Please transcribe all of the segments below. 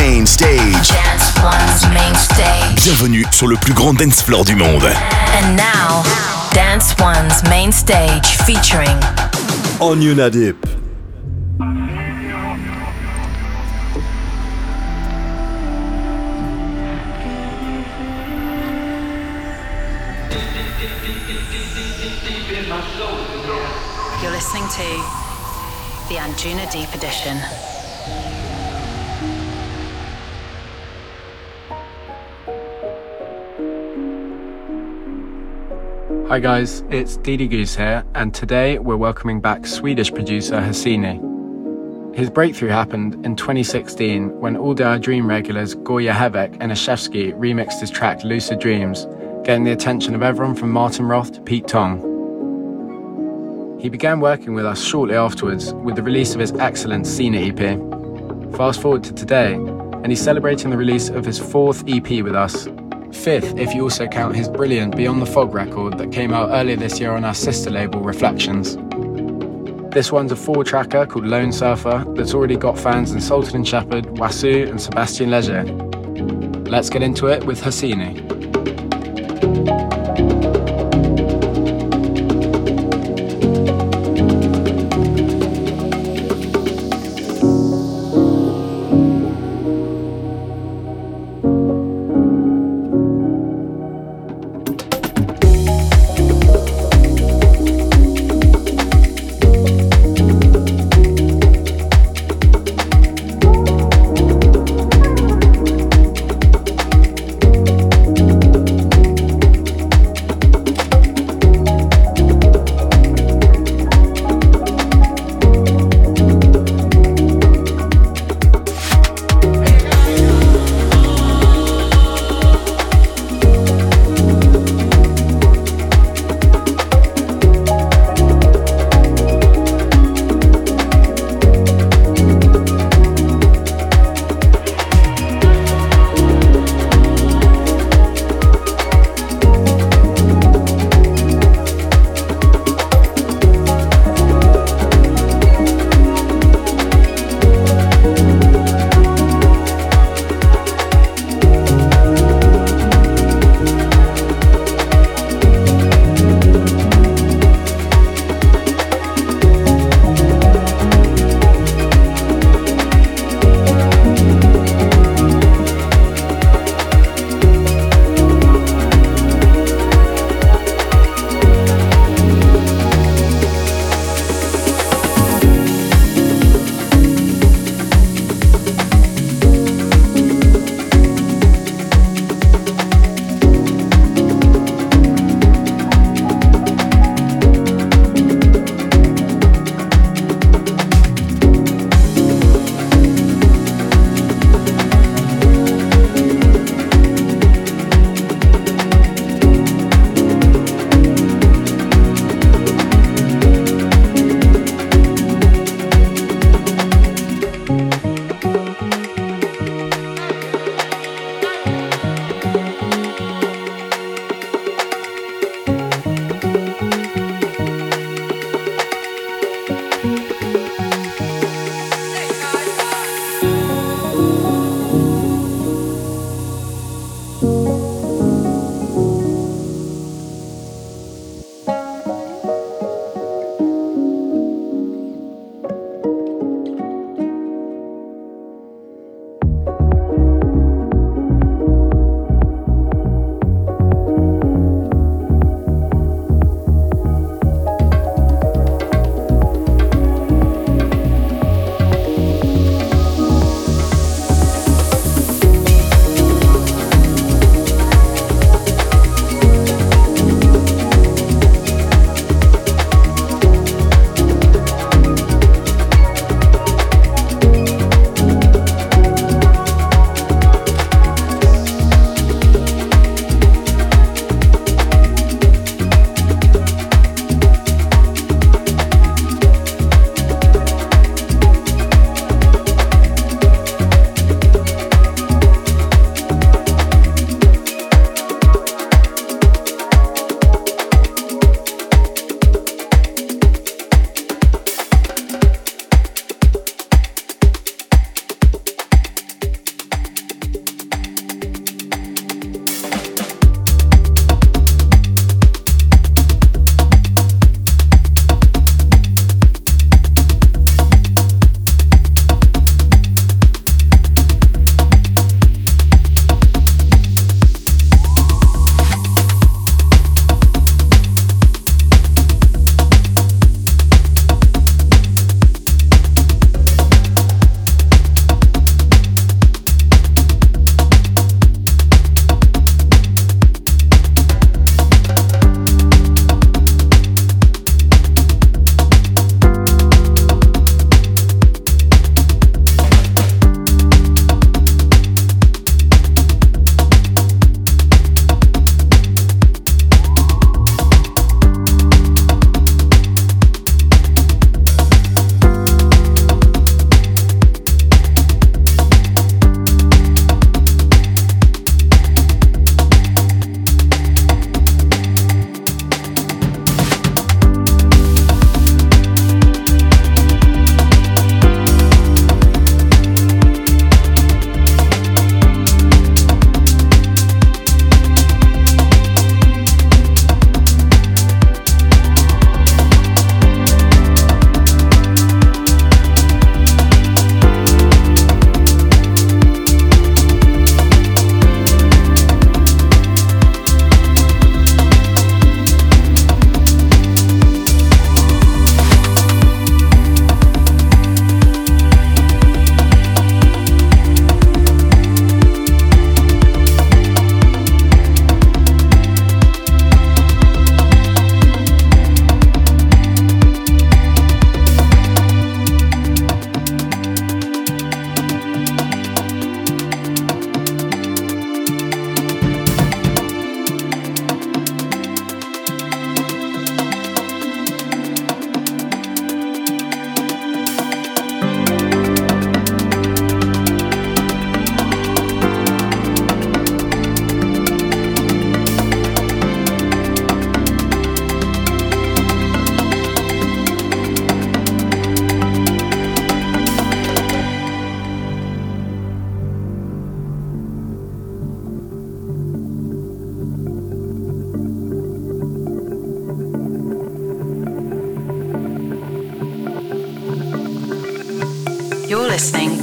main stage. Dance One's main stage. Bienvenue sur le plus grand dance floor du monde. And now, Dance One's main stage featuring Onion Adip. You're listening to the Anjuna Deep Edition. Hi guys, it's Didi Goose here, and today we're welcoming back Swedish producer Hassini. His breakthrough happened in 2016 when all our Dream regulars Gorje Hewek and Izhevski remixed his track Lucid Dreams, getting the attention of everyone from Martin Roth to Pete Tong. He began working with us shortly afterwards with the release of his excellent Cena EP. Fast forward to today, and he's celebrating the release of his fourth EP with us, fifth if you also count his brilliant Beyond the Fog record that came out earlier this year on our sister label Reflections. This one's a four tracker called Lone Surfer that's already got fans in Sultan and Shepard, Wasu, and Sebastien Leger. Let's get into it with Hassini. Thing.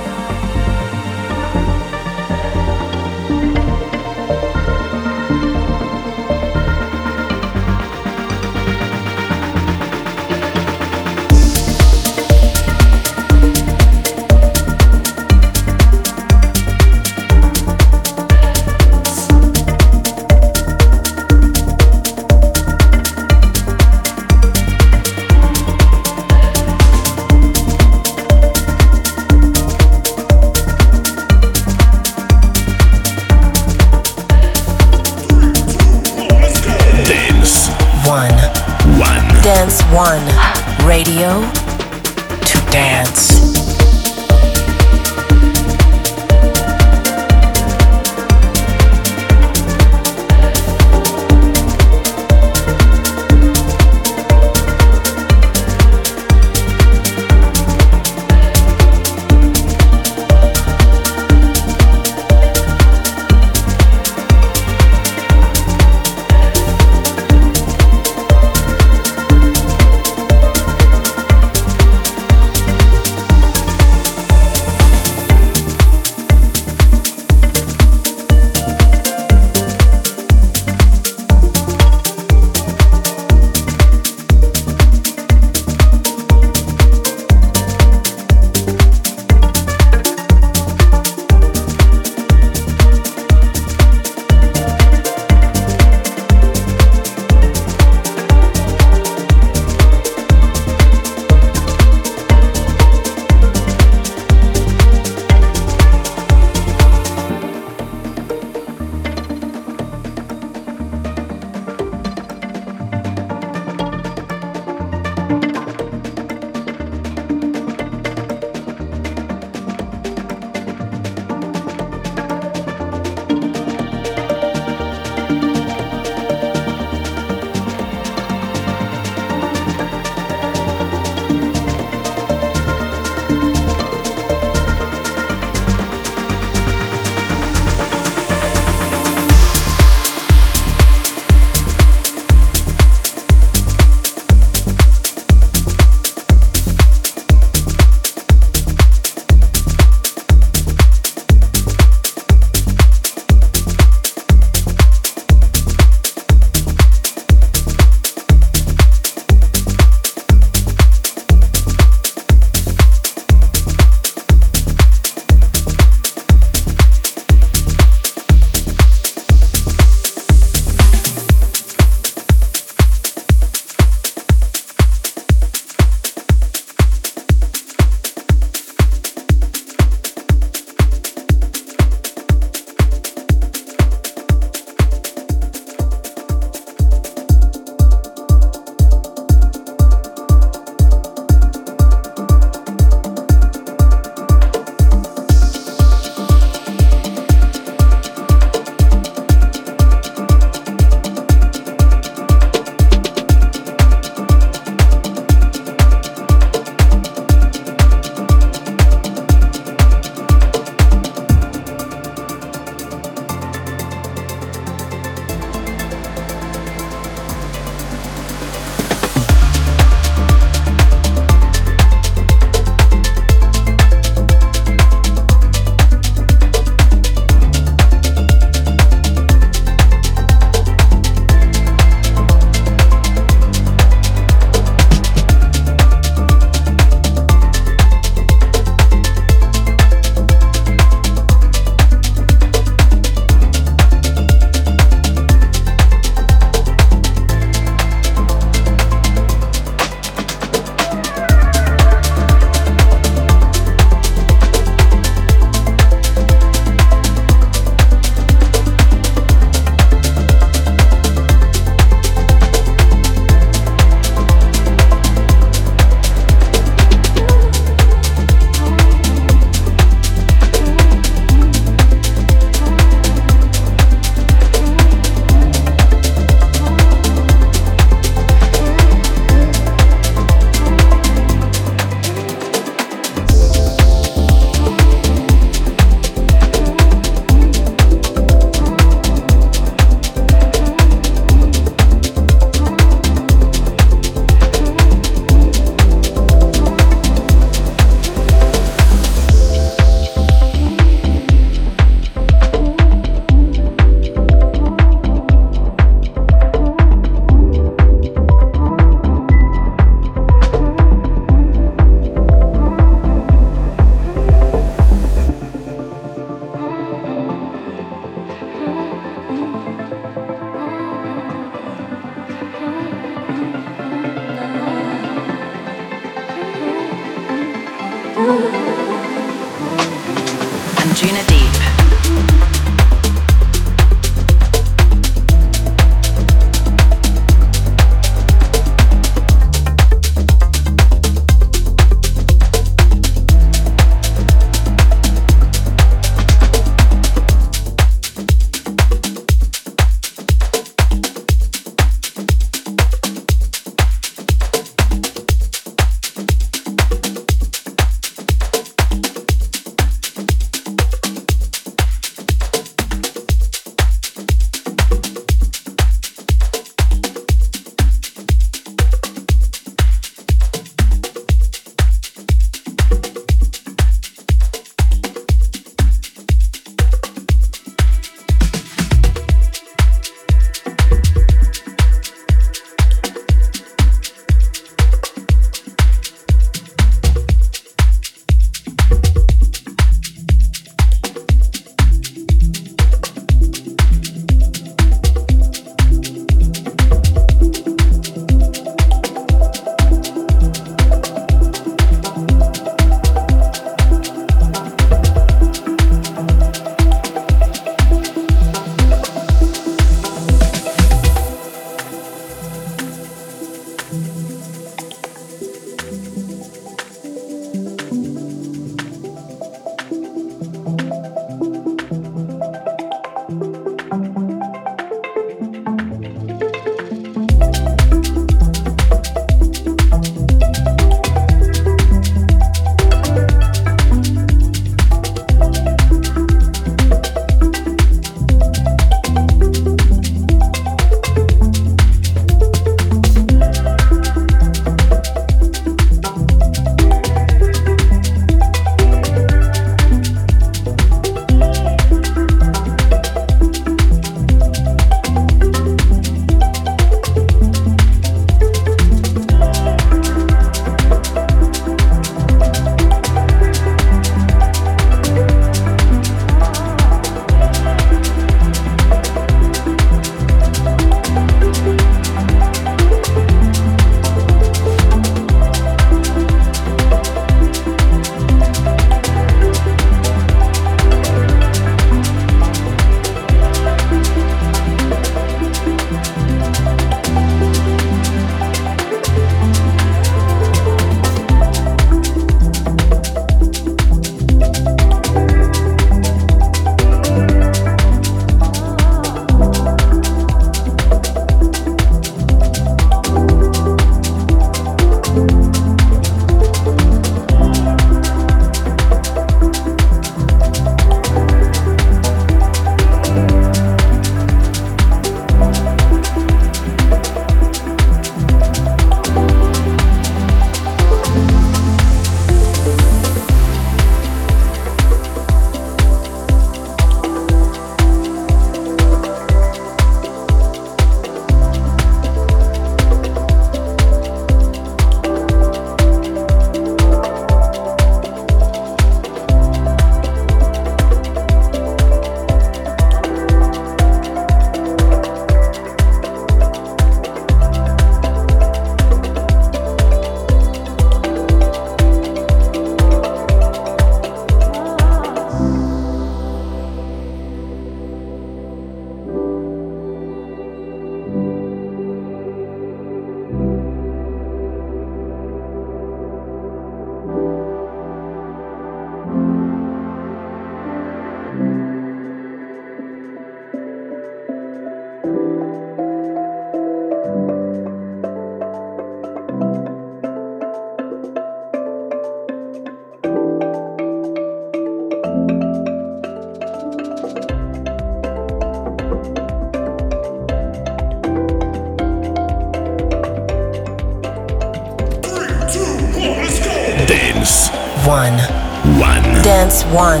One.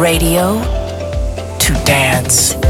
Radio to dance.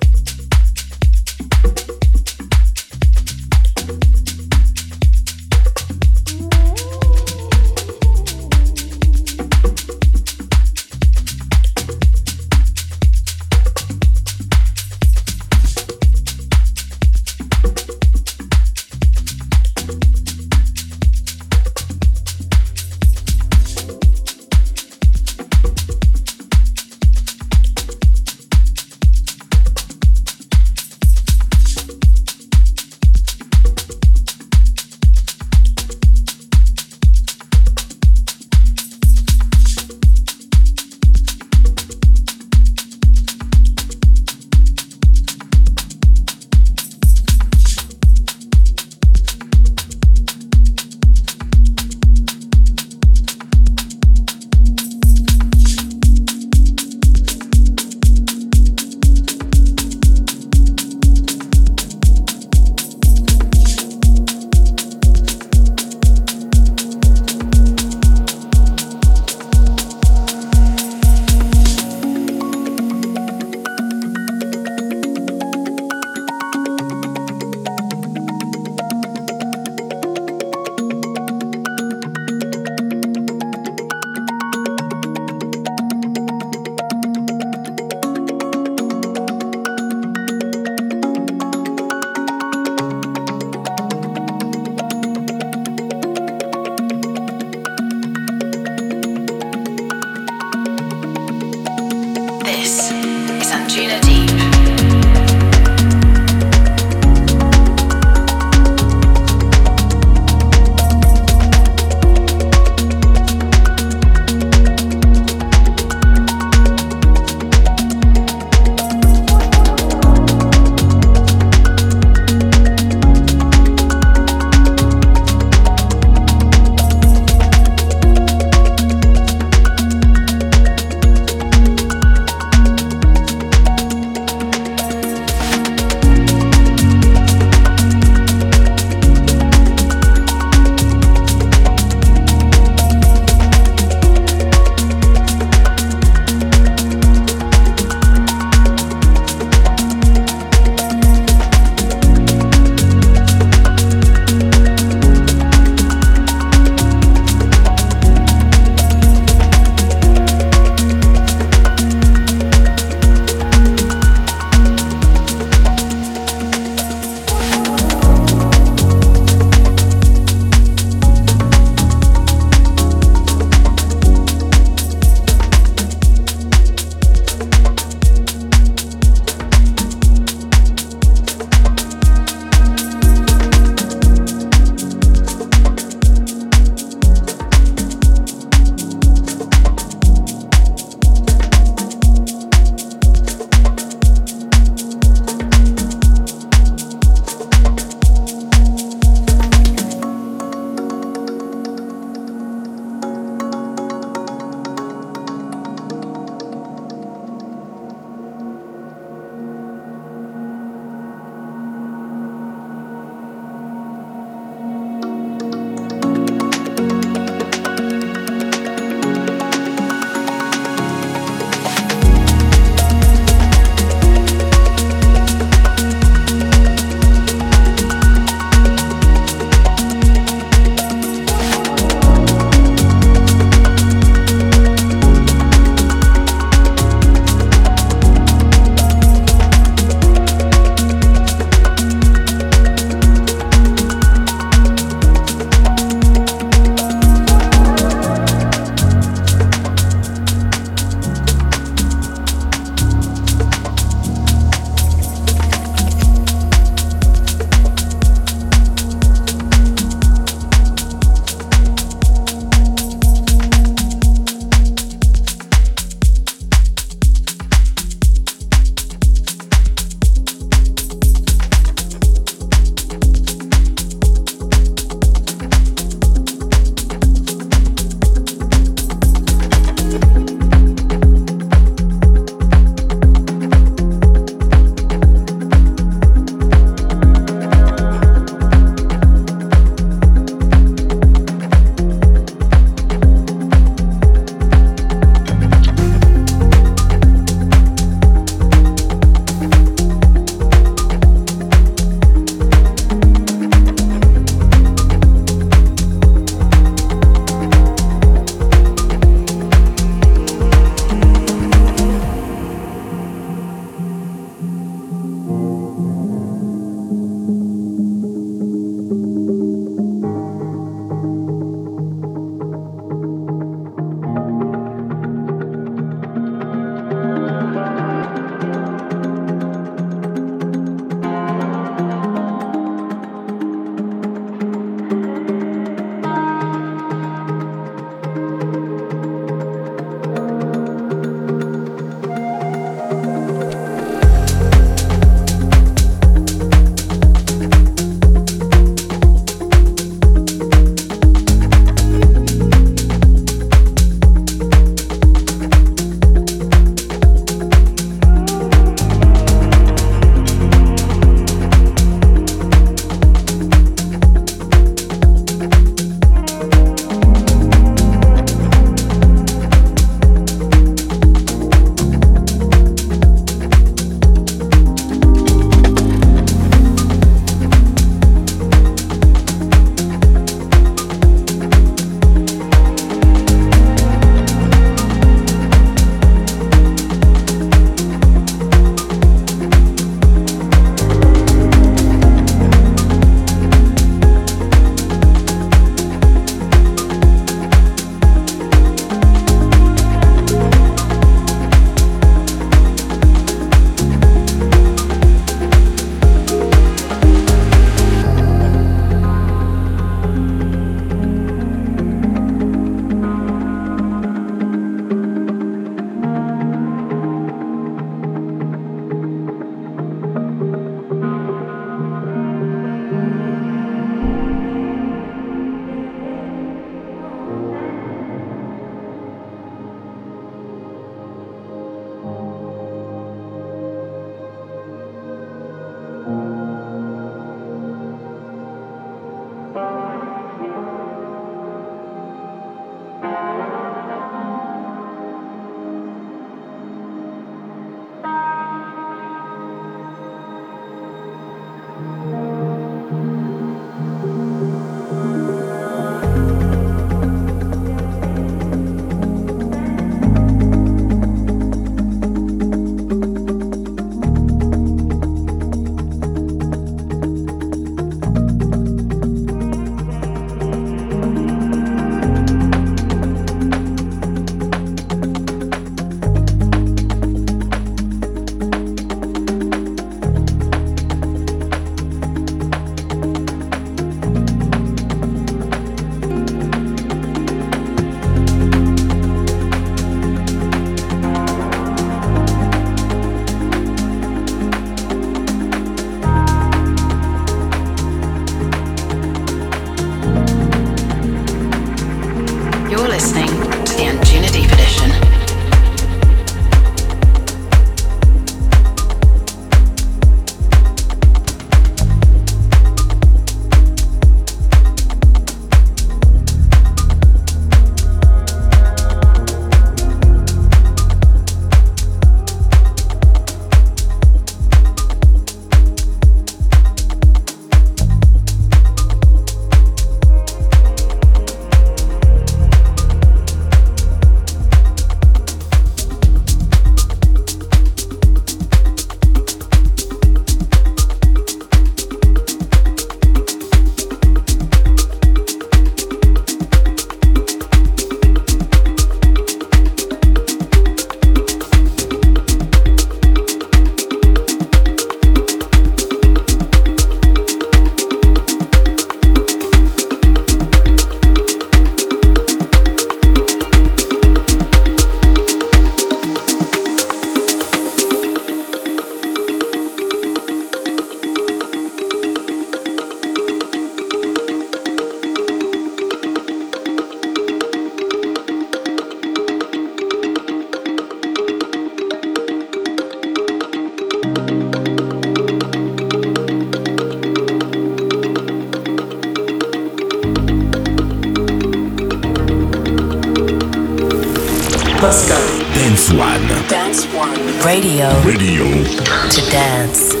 Dance One. Radio. Radio. To dance.